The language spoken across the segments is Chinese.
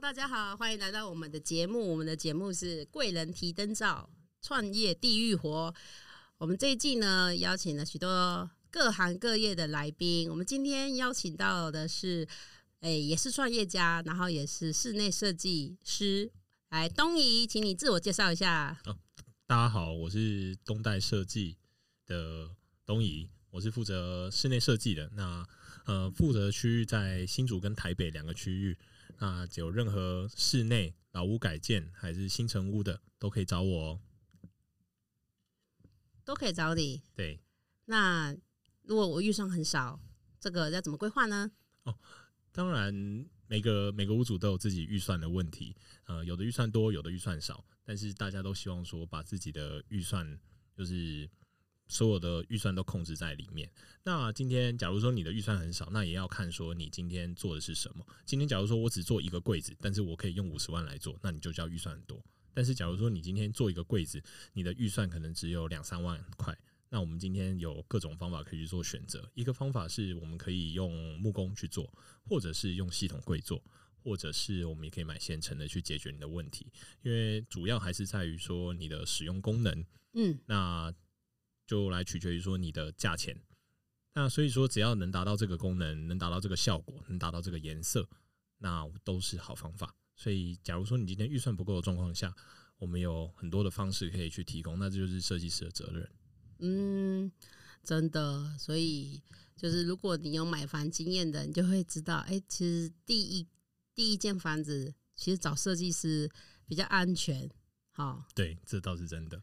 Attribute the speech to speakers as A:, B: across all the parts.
A: 大家好，欢迎来到我们的节目。我们的节目是贵人提灯照，创业地狱活。我们这一季呢，邀请了许多各行各业的来宾。我们今天邀请到的是，诶、也是创业家，然后也是室内设计师。来，东怡，请你自我介绍一下。
B: 哦大家好，我是东代设计的东怡，我是负责室内设计的。那呃，负责区域在新竹跟台北两个区域。那有任何室内老屋改建还是新城屋的，都可以找我哦。
A: 都可以找你。
B: 对，
A: 那如果我预算很少，这个要怎么规划呢？
B: 哦当然每个每个屋主都有自己预算的问题，呃，有的预算多，有的预算少，但是大家都希望说把自己的预算就是所有的预算都控制在里面。那今天假如说你的预算很少，那也要看说你今天做的是什么。今天假如说我只做一个柜子，但是我可以用五十万来做，那你就叫预算很多。但是假如说你今天做一个柜子，你的预算可能只有两三万块，那我们今天有各种方法可以去做选择。一个方法是我们可以用木工去做，或者是用系统柜做，或者是我们也可以买现成的去解决你的问题。因为主要还是在于说你的使用功能，
A: 嗯，
B: 那就来取决于说你的价钱。那所以说，只要能达到这个功能，能达到这个效果，能达到这个颜色，那都是好方法。所以，假如说你今天预算不够的状况下，我们有很多的方式可以去提供，那这就是设计师的责任。
A: 嗯，真的，所以就是如果你有买房经验的，你就会知道，哎、其实第一第一间房子其实找设计师比较安全。好，
B: 对，这倒是真的。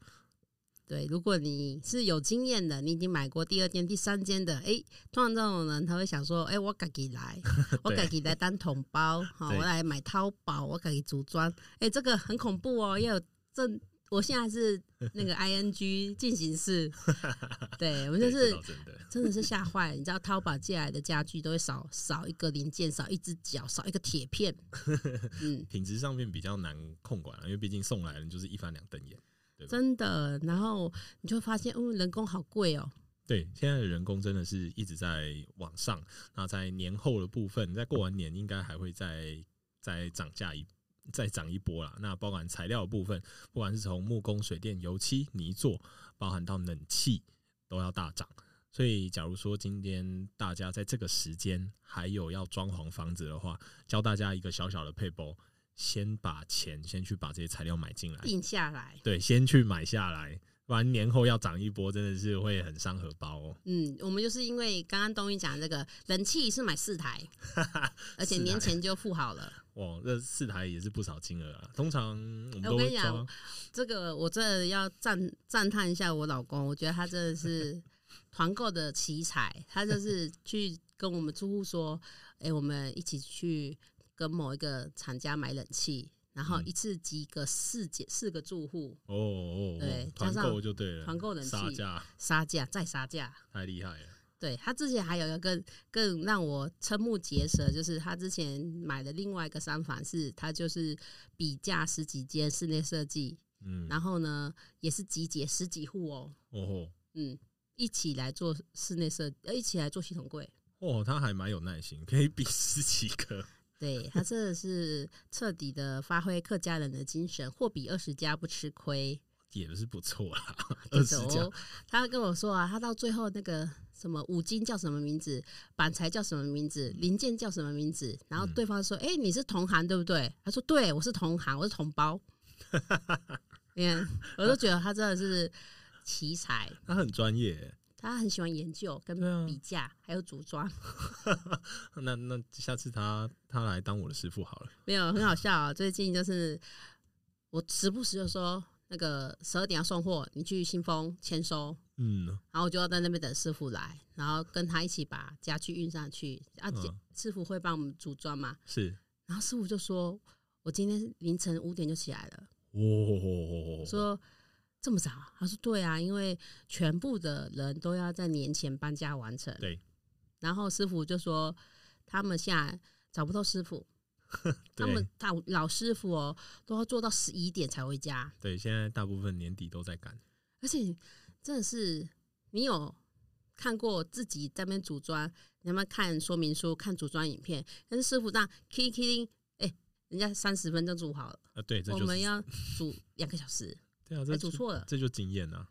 A: 对，如果你是有经验的，你已经买过第二间、第三间的，哎、通常这种人他会想说，哎、我自己来，我自己来当桶包，好，
B: 对
A: 我来买淘宝，我自己组装，哎、这个很恐怖哦，要有正。我现在是那个 ing 进行式，对我们就
B: 对
A: 是
B: 真的。
A: 真的是吓坏了。你知道淘宝借来的家具都会少少一个零件，少一只脚，少一个铁片。嗯，
B: 品质上面比较难控管、啊，因为毕竟送来人就是一翻两瞪眼。对
A: 真的。然后你就会发现，嗯，人工好贵哦。
B: 对，现在的人工真的是一直在往上。那在年后的部分，在过完年应该还会再再涨价一再涨一波啦。那包含材料的部分，不管是从木工、水电、油漆、泥做，包含到冷气，都要大涨。所以，假如说今天大家在这个时间还有要装潢房子的话，教大家一个小小的配包，先把钱先去把这些材料买进来，
A: 定下来。
B: 对，先去买下来，不然年后要涨一波，真的是会很伤荷包哦。
A: 嗯，我们就是因为刚刚东一讲这个冷气是买四台，而且年前就付好了。
B: 哇，这四台也是不少金额啊。通常我们
A: 哎
B: 都会
A: 我跟你讲，这个我真的要赞赞叹一下我老公，我觉得他真的是团购的奇才，他就是去跟我们住户说，哎、我们一起去跟某一个厂家买冷气，然后
B: 嗯
A: 一次集个四节四个住户
B: 哦哦，
A: 对
B: 哦团
A: 加上
B: 购就对了，
A: 团购冷气
B: 杀价
A: 杀价再杀价。
B: 太厉害了。
A: 对他之前还有一个更更让我瞠目结舌，就是他之前买的另外一个三房是，他就是比价十几间室内设计，
B: 嗯，
A: 然后呢也是集结十几户哦，
B: 哦吼
A: 嗯，一起来做室内设，呃，一起来做系统柜。
B: 哦，他还蛮有耐心，可以比十几个。
A: 对他真的是彻底的发挥客家人的精神，货比二十家不吃亏。
B: 也是不错啦，二十家，
A: 他跟我说啊，他到最后那个什么五金叫什么名字，板材叫什么名字，零件叫什么名字，然后
B: 嗯
A: 对方说：“哎、你是同行对不对？”他说：“对，我是同行，我是同胞。”你看，我都觉得他真的是奇才，
B: 他很专业。
A: 他很喜欢研究跟比价，还有组装。
B: 那那下次他他来当我的师傅好了。
A: 没有很好笑啊！最近就是我时不时就说，那个十二点要送货，你去信丰签收。
B: 嗯，
A: 然后我就要在那边等师傅来，然后跟他一起把家具运上去。啊，
B: 嗯
A: 师傅会帮我们组装嘛？
B: 是，
A: 然后师傅就说：“我今天凌晨五点就起来了。”
B: 哦，
A: 说这么早？他说对啊，因为全部的人都要在年前搬家完成。
B: 对，
A: 然后师傅就说他们现在找不到师傅，他们老老师傅哦都要做到十一点才回家，
B: 对，现在大部分年底都在赶，
A: 而且真的是你有看过自己在那边组装，你有没有看说明书、看组装影片？但是师傅这样 k k 哎，人家三十分钟组好了，
B: 呃，对，这就是
A: 我们要 煮两个小时，
B: 对啊，
A: 还
B: 这
A: 煮错了。
B: 这就经验啊，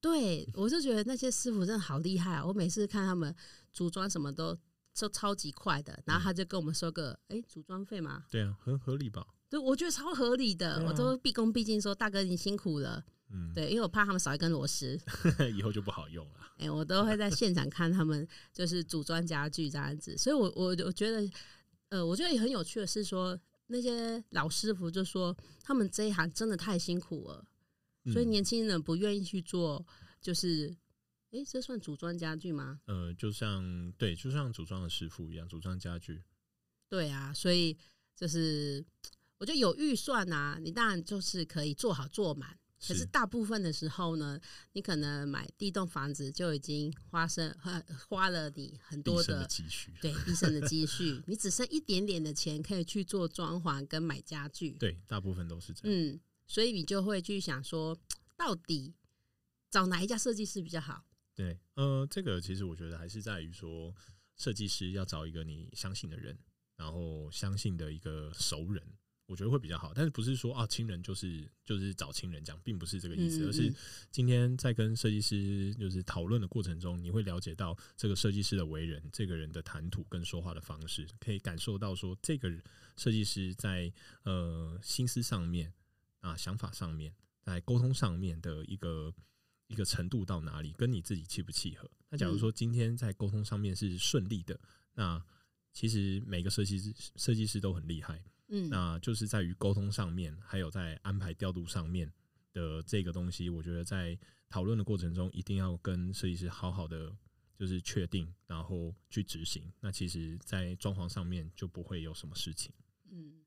A: 对，我就觉得那些师傅真的好厉害啊！我每次看他们组装什么都都超级快的，然后他就跟我们说个哎、组装费嘛，
B: 对啊，很合理吧？
A: 对我觉得超合理的，
B: 啊
A: 我都毕恭毕敬说大哥你辛苦了，
B: 嗯，
A: 对，因为我怕他们少一根螺丝，
B: 以后就不好用了。
A: 哎、我都会在现场看他们就是组装家具这样子，所以我我我觉得，呃，我觉得也很有趣的是说，那些老师傅就说他们这一行真的太辛苦了，所以
B: 嗯
A: 年轻人不愿意去做，就是，哎、这算组装家具吗？
B: 呃，就像对，就像组装的师傅一样，组装家具，
A: 对啊，所以就是我觉得有预算啊，你当然就是可以做好做满。可是大部分的时候呢，你可能买第一栋房子就已经花生花花了你很多
B: 的
A: 的
B: 积蓄。
A: 对毕生的积蓄，你只剩一点点的钱可以去做装潢跟买家具。
B: 对，大部分都是这样。
A: 嗯，所以你就会去想说，到底找哪一家设计师比较好？
B: 对，呃，这个其实我觉得还是在于说，设计师要找一个你相信的人，然后相信的一个熟人，我觉得会比较好。但是不是说啊，亲人就是就是找亲人讲，并不是这个意思，
A: 嗯嗯
B: 而是
A: 嗯
B: 今天在跟设计师就是讨论的过程中，你会了解到这个设计师的为人，这个人的谈吐跟说话的方式，可以感受到说这个设计师在呃心思上面啊想法上面，在沟通上面的一个一个程度到哪里，跟你自己契不契合。那假如说今天在沟通上面是顺利的，那其实每个设计师设计师都很厉害，
A: 嗯，
B: 那就是在于沟通上面，还有在安排调度上面的这个东西，我觉得在讨论的过程中，一定要跟设计师好好的就是确定，然后去执行。那其实，在装潢上面就不会有什么事情。
A: 嗯，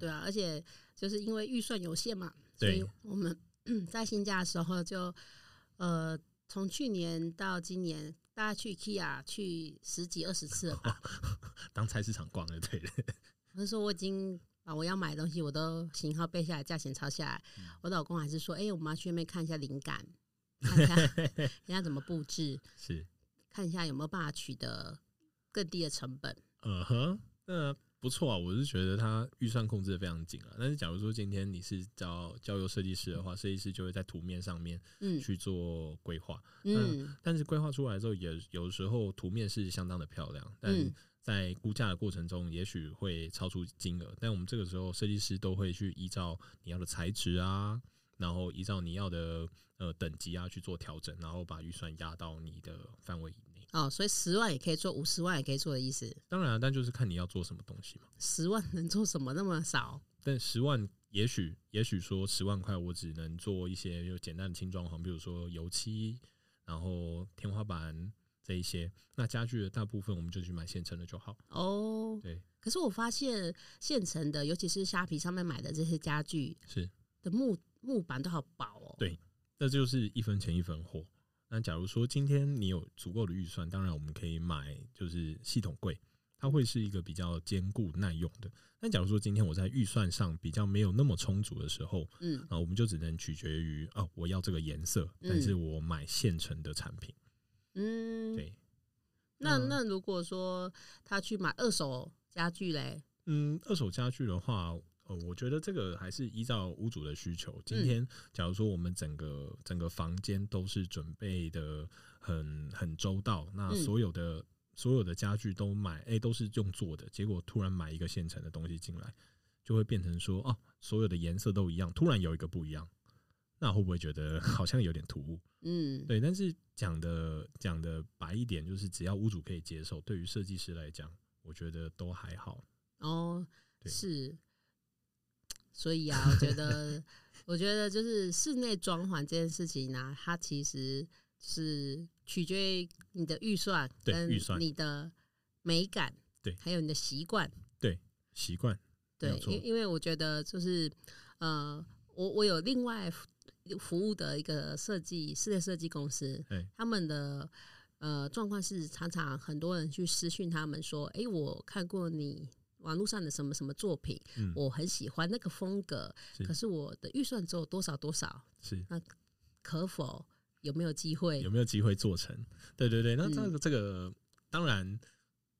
A: 对啊，而且就是因为预算有限嘛，所以我们 在新家的时候就呃，从去年到今年，大家去 IKEA 去十几二十次了吧。
B: 当菜市场逛就对了。
A: 我就说我已经把我要买的东西我都型号背下来，价钱抄下来。
B: 嗯
A: 我老公还是说，哎、我们要去那边看一下灵感，看一下 人家怎么布置，
B: 是，
A: 看一下有没有办法取得更低的成本。
B: 嗯哼，那不错啊。我是觉得他预算控制的非常紧啊。但是假如说今天你是交交由设计师的话，设计师就会在图面上面
A: 嗯
B: 去做规划。
A: 嗯
B: 但是规划出来之后，也有时候图面是相当的漂亮，但
A: 嗯
B: 在估价的过程中，也许会超出金额。但我们这个时候，设计师都会去依照你要的材质啊，然后依照你要的呃等级啊去做调整，然后把预算压到你的范围。
A: 哦，所以十万也可以做，五十万也可以做的意思。
B: 当然啊、但就是看你要做什么东西嘛。
A: 十万能做什么那么少？
B: 但十万，也许也许说十万块，我只能做一些就简单的轻装潢，比如说油漆，然后天花板这一些。那家具的大部分我们就去买现成的就好。
A: 哦，
B: 对，
A: 可是我发现现成的，尤其是虾皮上面买的这些家具
B: 是。
A: 的木木板都好薄哦。
B: 对那就是一分钱一分货。那假如说今天你有足够的预算，当然我们可以买就是系统柜，它会是一个比较坚固耐用的。那假如说今天我在预算上比较没有那么充足的时候，
A: 嗯
B: 啊，我们就只能取决于哦，我要这个颜色，
A: 嗯
B: 但是我买现成的产品。
A: 嗯，
B: 对，
A: 那
B: 嗯
A: 那如果说他去买二手家具嘞，
B: 嗯，二手家具的话，呃，我觉得这个还是依照屋主的需求。今天假如说我们整个整个房间都是准备的很很周到，那
A: 嗯
B: 所有的、所有的家具都买，哎、都是用做的，结果突然买一个现成的东西进来，就会变成说，哦，所有的颜色都一样，突然有一个不一样，那会不会觉得 好像有点突兀？
A: 嗯，
B: 对，但是讲的讲的白一点，就是只要屋主可以接受，对于设计师来讲，我觉得都还好。
A: 哦，
B: 对
A: 是，所以啊，我觉得，我觉得就是室内装潢这件事情呢、它其实是取决于你的预算跟
B: 对预算
A: 你的美感，
B: 对
A: 还有你的习惯。
B: 对习惯，
A: 对，
B: 错
A: 因因为我觉得就是呃，我我有另外服服务的一个设计室内设计公司
B: 哎，
A: 他们的呃状况是常常很多人去私讯他们说，诶，我看过你网络上的什么什么作品，
B: 嗯，
A: 我很喜欢那个风格，
B: 是。
A: 可是我的预算只有多少多少，
B: 是。
A: 那可否有没有机会？
B: 有？没有机会做成？对对对，那这
A: 嗯
B: 个、这个当然，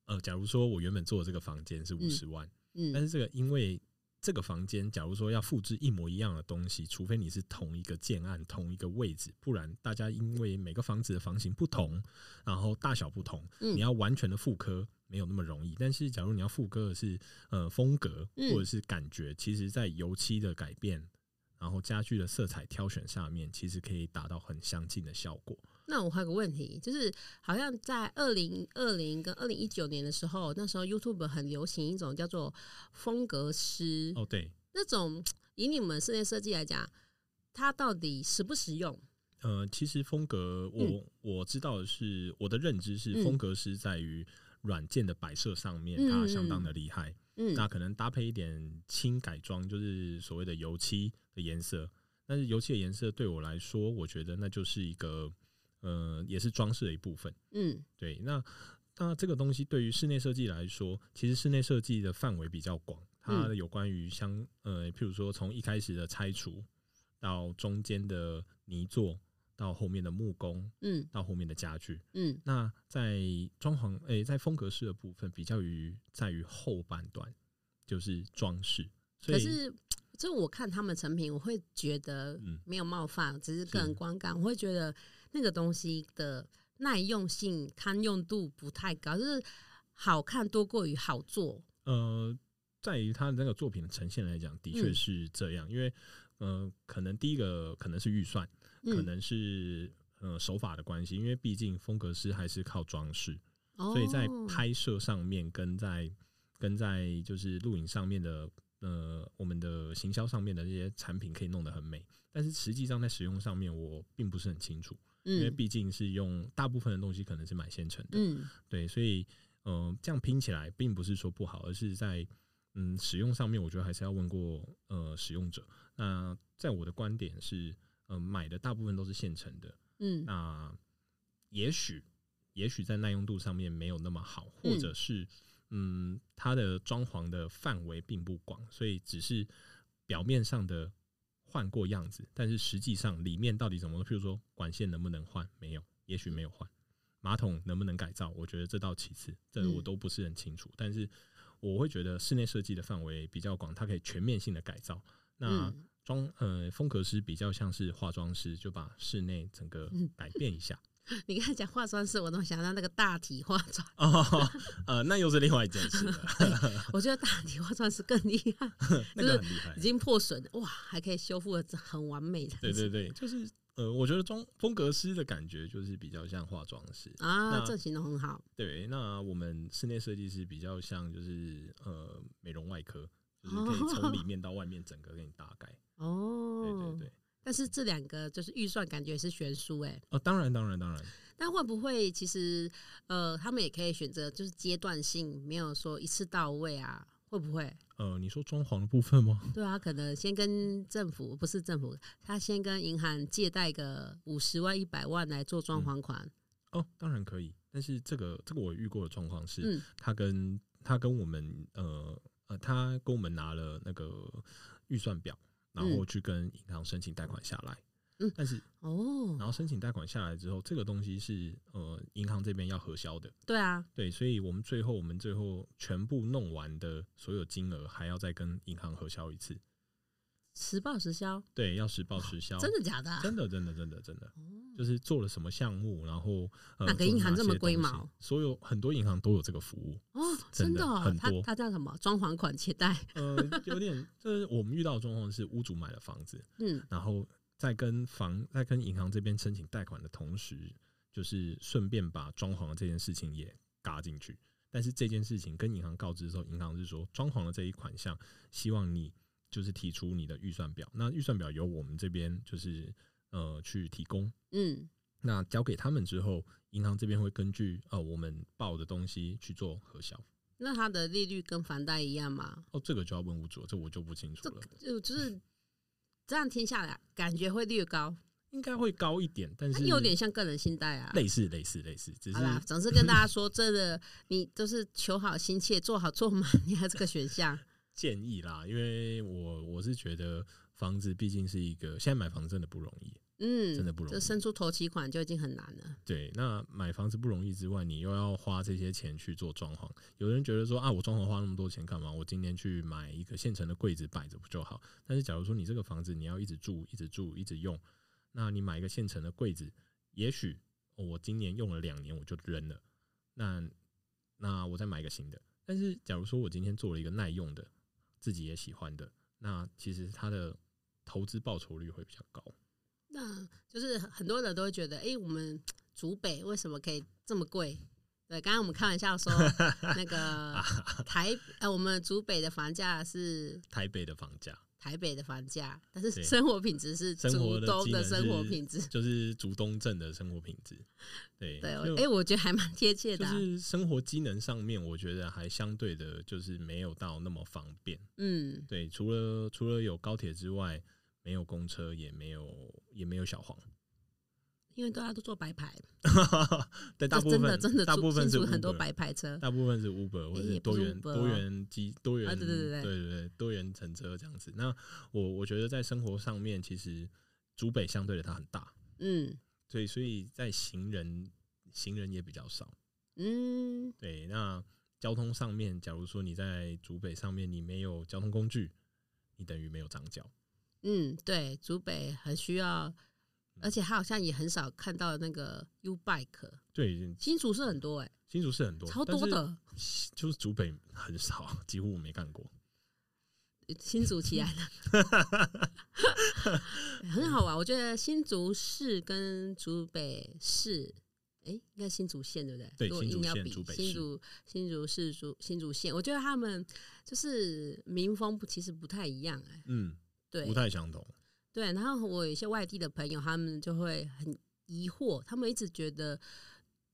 B: 呃，假如说我原本做的这个房间是五十万，但
A: 嗯
B: 是这个因为这个房间，假如说要复制一模一样的东西，除非你是同一个建案、同一个位置，不然大家因为每个房子的房型不同，然后大小不同，
A: 嗯
B: 你要完全的复刻没有那么容易。但是假如你要复刻的是呃风格
A: 嗯
B: 或者是感觉，其实在油漆的改变。然后家具的色彩挑选下面，其实可以达到很相近的效果。
A: 那我还有个问题，就是好像在二零二零跟二零一九年的时候，那时候 YouTube 很流行一种叫做风格师，
B: 哦，对，
A: 那种以你们室内设计来讲，它到底实不实用？
B: 呃，其实风格我、我知道的是，我的认知是
A: 嗯
B: 风格师在于软件的摆设上面，
A: 嗯
B: 它相当的厉害。
A: 嗯
B: 那可能搭配一点轻改装，就是所谓的油漆的颜色。但是油漆的颜色对我来说，我觉得那就是一个呃，也是装饰的一部分。
A: 嗯
B: 对，那那这个东西对于室内设计来说，其实室内设计的范围比较广，它
A: 嗯
B: 有关于像呃，譬如说从一开始的拆除，到中间的泥做，到后面的木工，
A: 嗯
B: 到后面的家具。
A: 嗯
B: 那在装潢诶、在风格式的部分，比较于在于后半段，就是装饰。
A: 可是，就我看他们成品，我会觉得
B: 嗯
A: 没有冒犯，只是个人观感，我会觉得那个东西的耐用性、堪用度不太高，就是好看多过于好做。
B: 呃，在于他的那个作品的呈现来讲，的确
A: 嗯。
B: 是这样，因为呃，可能第一个可能是预算，
A: 嗯。
B: 可能是呃手法的关系，因为毕竟风格师还是靠装饰，
A: 哦
B: 所以在拍摄上面跟在跟在就是录影上面的呃我们的行销上面的这些产品可以弄得很美，但是实际上在使用上面我并不是很清楚，因为
A: 嗯。
B: 毕竟是用大部分的东西可能是买现成的，
A: 嗯。
B: 对，所以嗯、呃这样拼起来并不是说不好，而是在嗯使用上面，我觉得还是要问过呃使用者。那在我的观点是，嗯、买的大部分都是现成的，
A: 嗯。
B: 那也许也许在耐用度上面没有那么好，或
A: 嗯。
B: 者是嗯它的装潢的范围并不广，所以只是表面上的换过样子，但是实际上里面到底怎么，譬如说管线能不能换，没有，也许没有换。马桶能不能改造？我觉得这倒其次，这我
A: 嗯
B: 都不是很清楚。但是我会觉得室内设计的范围比较广，它可以全面性的改造。那
A: 嗯
B: 装呃风格师比较像是化妆师，就把室内整个
A: 嗯
B: 改变一下。
A: 你刚才讲化妆师，我都想到那个大体化妆，
B: 哦，呃，那又是另外一件事了，
A: 我觉得大体化妆师更厉害，
B: 那个很厉害
A: 已。经破损了，哇，还可以修复的很完美的。
B: 对对对，就是呃，我觉得装风格师的感觉就是比较像化妆师。
A: 啊，
B: 那
A: 这形容很好。
B: 对，那我们室内设计师比较像就是呃美容外科，就是可以从里面到外面整个给你大概。
A: 哦，
B: 对对对，
A: 但是这两个就是预算感觉是悬殊哎，
B: 哦，当然当然当然，
A: 那会不会其实呃，他们也可以选择就是阶段性，没有说一次到位啊？会不会？
B: 呃，你说装潢的部分吗？
A: 对啊，可能先跟政府不是政府，他先跟银行借贷个五十万、一百万来做装潢款。
B: 哦，当然可以，但是这个这个我遇过的状况是，
A: 嗯
B: 他跟他跟我们呃呃，他跟我们拿了那个预算表，然后
A: 嗯
B: 去跟银行申请贷款下来。
A: 嗯
B: 但是
A: 哦
B: 然，后申请贷款下来之后，这个东西是呃银行这边要核销的，
A: 对啊，
B: 对，所以我们最后我们最后全部弄完的所有金额还要再跟银行核销一次，
A: 实报实销，
B: 对，要实报实销，
A: 真的假的、啊？
B: 真的真的真的真的，
A: 哦
B: 就是做了什么项目，然后呃
A: 哪个银行这么龟毛？
B: 所有很多银行都有这个服务，
A: 哦，
B: 真的很，多
A: 他他叫什么？装潢款借贷？
B: 呃，有点，就是我们遇到的状况是，屋主买了房子，
A: 嗯，
B: 然后在跟房在跟银行这边申请贷款的同时，就是顺便把装潢的这件事情也嘎进去。但是这件事情跟银行告知之后，银行是说装潢的这一款项，希望你就是提出你的预算表。那预算表由我们这边就是呃去提供。
A: 嗯，
B: 那交给他们之后，银行这边会根据呃我们报的东西去做核销。
A: 那它的利率跟房贷一样吗？
B: 哦，这个就要问屋主了，这我就不清楚了。
A: 就就是这样听下来，感觉会略高，
B: 应该会高一点，但是
A: 有点像个人信贷啊。
B: 类似类似类似，只是
A: 好啦，总是跟大家说，真的，你都是求好心切，做好做满，你还有这个选项。
B: 建议啦，因为我我是觉得房子毕竟是一个现在买房真的不容易。
A: 嗯，
B: 真的不容易
A: 就伸出头期款就已经很难了。
B: 对，那买房子不容易之外，你又要花这些钱去做装潢。有人觉得说啊，我装潢花那么多钱干嘛？我今天去买一个现成的柜子摆着不就好？但是假如说你这个房子你要一直住、一直住、一直用，那你买一个现成的柜子，也许、哦我今年用了两年我就扔了，那那我再买一个新的。但是假如说我今天做了一个耐用的，自己也喜欢的，那其实它的投资报酬率会比较高。
A: 那就是很多人都会觉得，哎、我们竹北为什么可以这么贵？对，刚刚我们开玩笑说，那个台呃，我们竹北的房价是
B: 台北的房价。
A: 台北的房价，但是生活品质是竹东的生活品质。
B: 就是竹东镇的生活品质。对，
A: 对，
B: 就
A: 哎、我觉得还蛮贴切的啊、
B: 就是生活机能上面，我觉得还相对的，就是没有到那么方便。
A: 嗯，
B: 对，除了除了有高铁之外，没有公车，也没有也没有小黄。
A: 因为大家都做白牌，
B: 对，大部分
A: 的真的
B: 大部分是
A: 很多白牌车。
B: 大部分是 Uber 或者多元多
A: 哦
B: 元机多元
A: 啊对对对对
B: 对对多元乘车这样子。那我我觉得在生活上面，其实竹北相对的它很大，
A: 嗯
B: 对，所以在行人行人也比较少。
A: 嗯，
B: 对，那交通上面，假如说你在竹北上面你没有交通工具，你等于没有长脚。
A: 嗯，对，竹北很需要，而且他好像也很少看到那个 U Bike，
B: 对，
A: 新竹是很多哎、
B: 新竹是很多，
A: 超多的，
B: 就是竹北很少，几乎我没看过。
A: 新竹起来了，很好玩。我觉得新竹市跟竹北市，哎、应该新竹县对不对？
B: 对新竹
A: 要比
B: 县竹北
A: 新竹新竹市竹新竹县，我觉得他们就是民风不其实不太一样哎、
B: 嗯，
A: 对，
B: 不太相同。
A: 对，然后我有一些外地的朋友，他们就会很疑惑，他们一直觉得，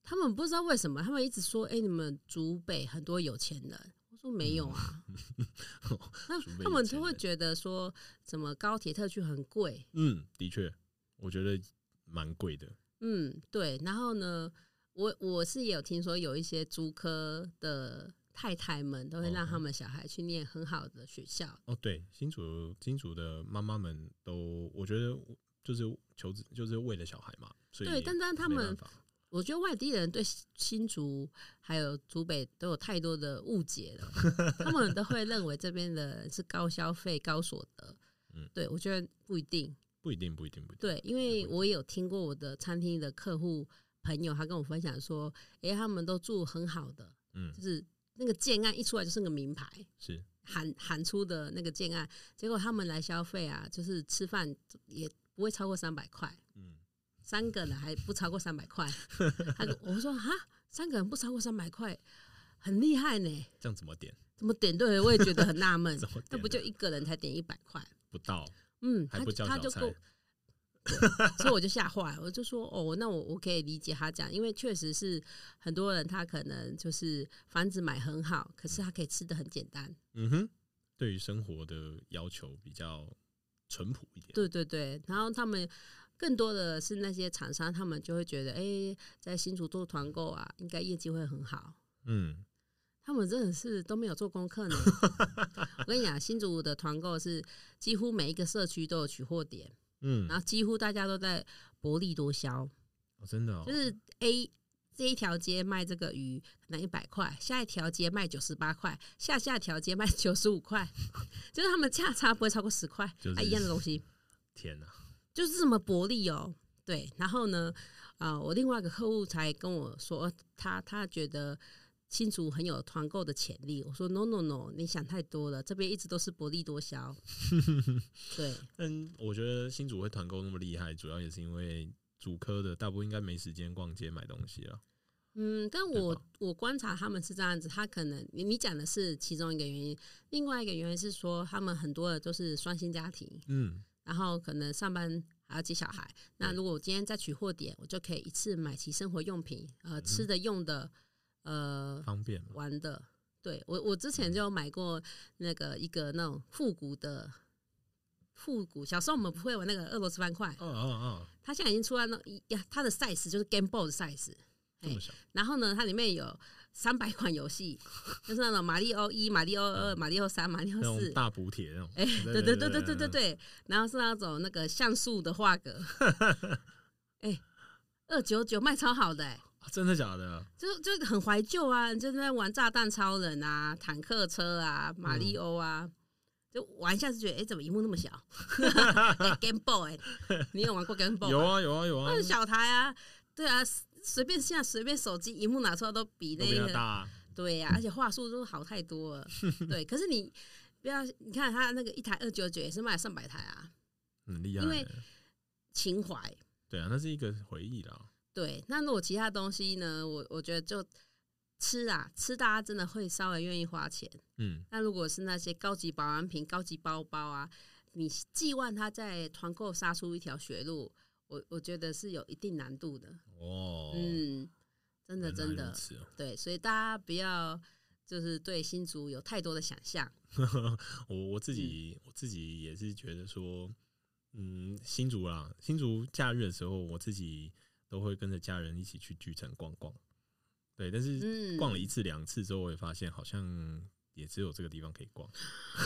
A: 他们不知道为什么，他们一直说，哎、你们竹北很多有钱人。我说没有啊，那他们就会觉得说，怎么高铁特区很贵，
B: 嗯，的确，我觉得蛮贵的。
A: 嗯，对。然后呢，我我是也有听说，有一些租科的太太们都会让
B: 哦。
A: 他们小孩去念很好的学校，
B: 哦，对，新竹新竹的妈妈们都，我觉得就是求子，就是为了小孩嘛，所以
A: 对但但他们我觉得外地人对新竹还有竹北都有太多的误解了，他们都会认为这边的人是高消费、高所得。
B: 嗯。
A: 对我觉得不一定。
B: 不一定，不一定，不一定。
A: 对，因为我也有听过我的餐厅的客户朋友，他跟我分享说，诶，他们都住很好的，
B: 嗯。
A: 就，是那个建案一出来就是个名牌，
B: 是
A: 喊喊出的那个建案，结果他们来消费啊，就是吃饭也不会超过三百块。
B: 嗯，
A: 三个人还不超过三百块，他就我说哈，三个人不超过三百块，很厉害呢，
B: 这样怎么点？
A: 怎么点对？我也觉得很纳闷 那不就一个人才点一百块？
B: 不到，
A: 嗯，他他就够，所以我就吓坏了，我就说哦，那我我可以理解他讲，因为确实是很多人他可能就是房子买很好，可是他可以吃的很简单，
B: 嗯哼，对于生活的要求比较淳朴一点。
A: 对对对，然后他们更多的是那些厂商，他们就会觉得，哎、在新竹做团购啊，应该业绩会很好。
B: 嗯，
A: 他们真的是都没有做功课呢。我跟你讲，新竹的团购是几乎每一个社区都有取货点，
B: 嗯，
A: 然后几乎大家都在薄利多销，
B: 哦，真的哦，
A: 就是 A 这一条街卖这个鱼可能一百块，下一条街卖九十八块，下下条街卖九十五块，就是他们价差不会超过十块，
B: 就是
A: 啊一样的东西。
B: 天哪，
A: 就是这么薄利哦。对，然后呢，啊、我另外一个客户才跟我说，他他觉得新竹很有团购的潜力。我说 no no no，你想太多了，这边一直都是薄利多销。对，
B: 嗯，我觉得新竹会团购那么厉害，主要也是因为主科的大部分应该没时间逛街买东西了。
A: 嗯，但我我观察他们是这样子，他可能你你讲的是其中一个原因，另外一个原因是说他们很多的都是双薪家庭，
B: 嗯，
A: 然后可能上班还要接小孩。那如果我今天在取货点，我就可以一次买齐生活用品，呃，吃的、用的，呃，
B: 方便
A: 玩的。对，我我之前就买过那个一个那种复古的复古，小时候我们不会玩那个俄罗斯方块，它现在已经出了那一呀，它的 size 就是 Game Boy 的 size
B: 哎。
A: 然后呢，它里面有三百款游戏，就是那种马里奥一、马里奥二、马里奥三、马里奥四
B: 大，补铁那种。
A: 哎，
B: 对
A: 对对对对对对，然后是那种那个像素的画格。哎，二九九卖超好的。
B: 真的假的？
A: 就就很怀旧啊，你就在玩炸弹超人啊、坦克车啊、马里欧啊，就玩一下就觉得，哎、怎么荧幕那么小、哎 g a m e Boy，你有玩过 Game Boy？
B: 有，啊有啊有啊
A: 那，是小台啊，对啊，随便现在随便手机荧幕拿出来都比那个，
B: 比大啊。
A: 对呀、而且话术都好太多了。对，可是你不要，你看他那个一台二九九也是卖上百台啊，
B: 很厉害
A: 因为。情怀。
B: 对啊，那是一个回忆啦。
A: 对，那如果其他东西呢？我我觉得就吃啊，吃大家真的会稍微愿意花钱。
B: 嗯，
A: 那如果是那些高级保养品、高级包包啊，你寄望他在团购杀出一条血路，我我觉得是有一定难度的。
B: 哦，
A: 嗯，真的真的对，所以大家不要就是对新竹有太多的想象。
B: 我我自己、我自己也是觉得说，嗯，新竹啦，新竹假日的时候，我自己都会跟着家人一起去巨城逛逛。对，但是
A: 嗯，
B: 逛了一次两次之后，我也发现好像也只有这个地方可以逛。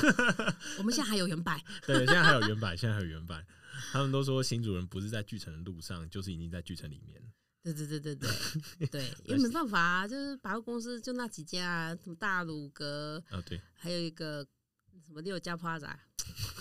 A: 我们现在还有原版，
B: 对，现在还有原版，现在还有原版。他们都说新主人不是在巨城的路上，就是已经在巨城里面。
A: 对对对对对对，因为没办法啊，就是百货公司就那几家啊，什么大鲁阁，
B: 啊，对，
A: 还有一个什么六家 Plaza，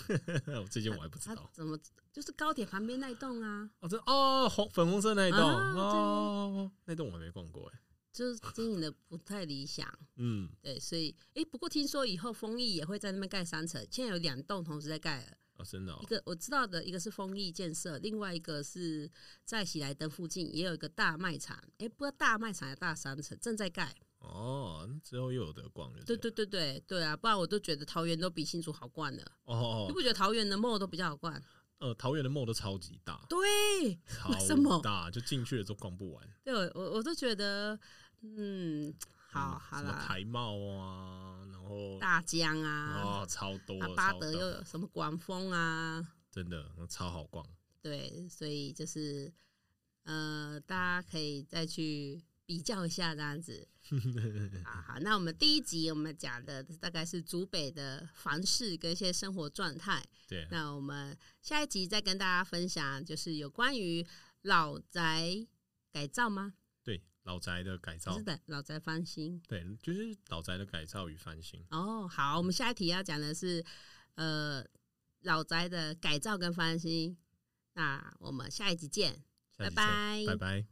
B: 我这件我还不知道。
A: 怎么就是高铁旁边那一栋啊，
B: 哦，这哦红粉红色那一栋、
A: 啊
B: 哦，那栋我还没逛过哎。
A: 就是经营的不太理想。
B: 嗯，
A: 对，所以哎，不过听说以后丰益也会在那边盖三层，现在有两栋同时在盖了。
B: 哦，真的哦
A: 一，个我知道的，一个是丰益建设，另外一个是在喜来登附近也有一个大卖场，哎，不知道大卖场还是大商城正在盖。
B: 哦，那之后又有得逛了。
A: 对对对对对啊，不然我都觉得桃园都比新竹好逛了。
B: 哦
A: 你，不觉得桃园的 mall 都比较好逛？
B: 呃，桃园的梦都超级大，
A: 对，
B: 超
A: 什么
B: 大，就进去了都逛不完。
A: 对我我我都觉得，嗯，好
B: 嗯
A: 好啦，
B: 什么台茂啊，然后
A: 大江啊，
B: 哦，超多，
A: 啊巴德又有什么广丰啊，
B: 真的那超好逛。
A: 对，所以就是呃，大家可以再去比较一下这样子。啊好，那我们第一集我们讲的大概是竹北的房事跟一些生活状态。
B: 对，
A: 那我们下一集再跟大家分享，就是有关于老宅改造吗？
B: 对，老宅的改造
A: 是，的，老宅翻新。
B: 对，就是老宅的改造与翻新。
A: 哦，好，我们下一题要讲的是呃老宅的改造跟翻新。那我们下一集
B: 见。
A: 拜拜
B: 拜拜。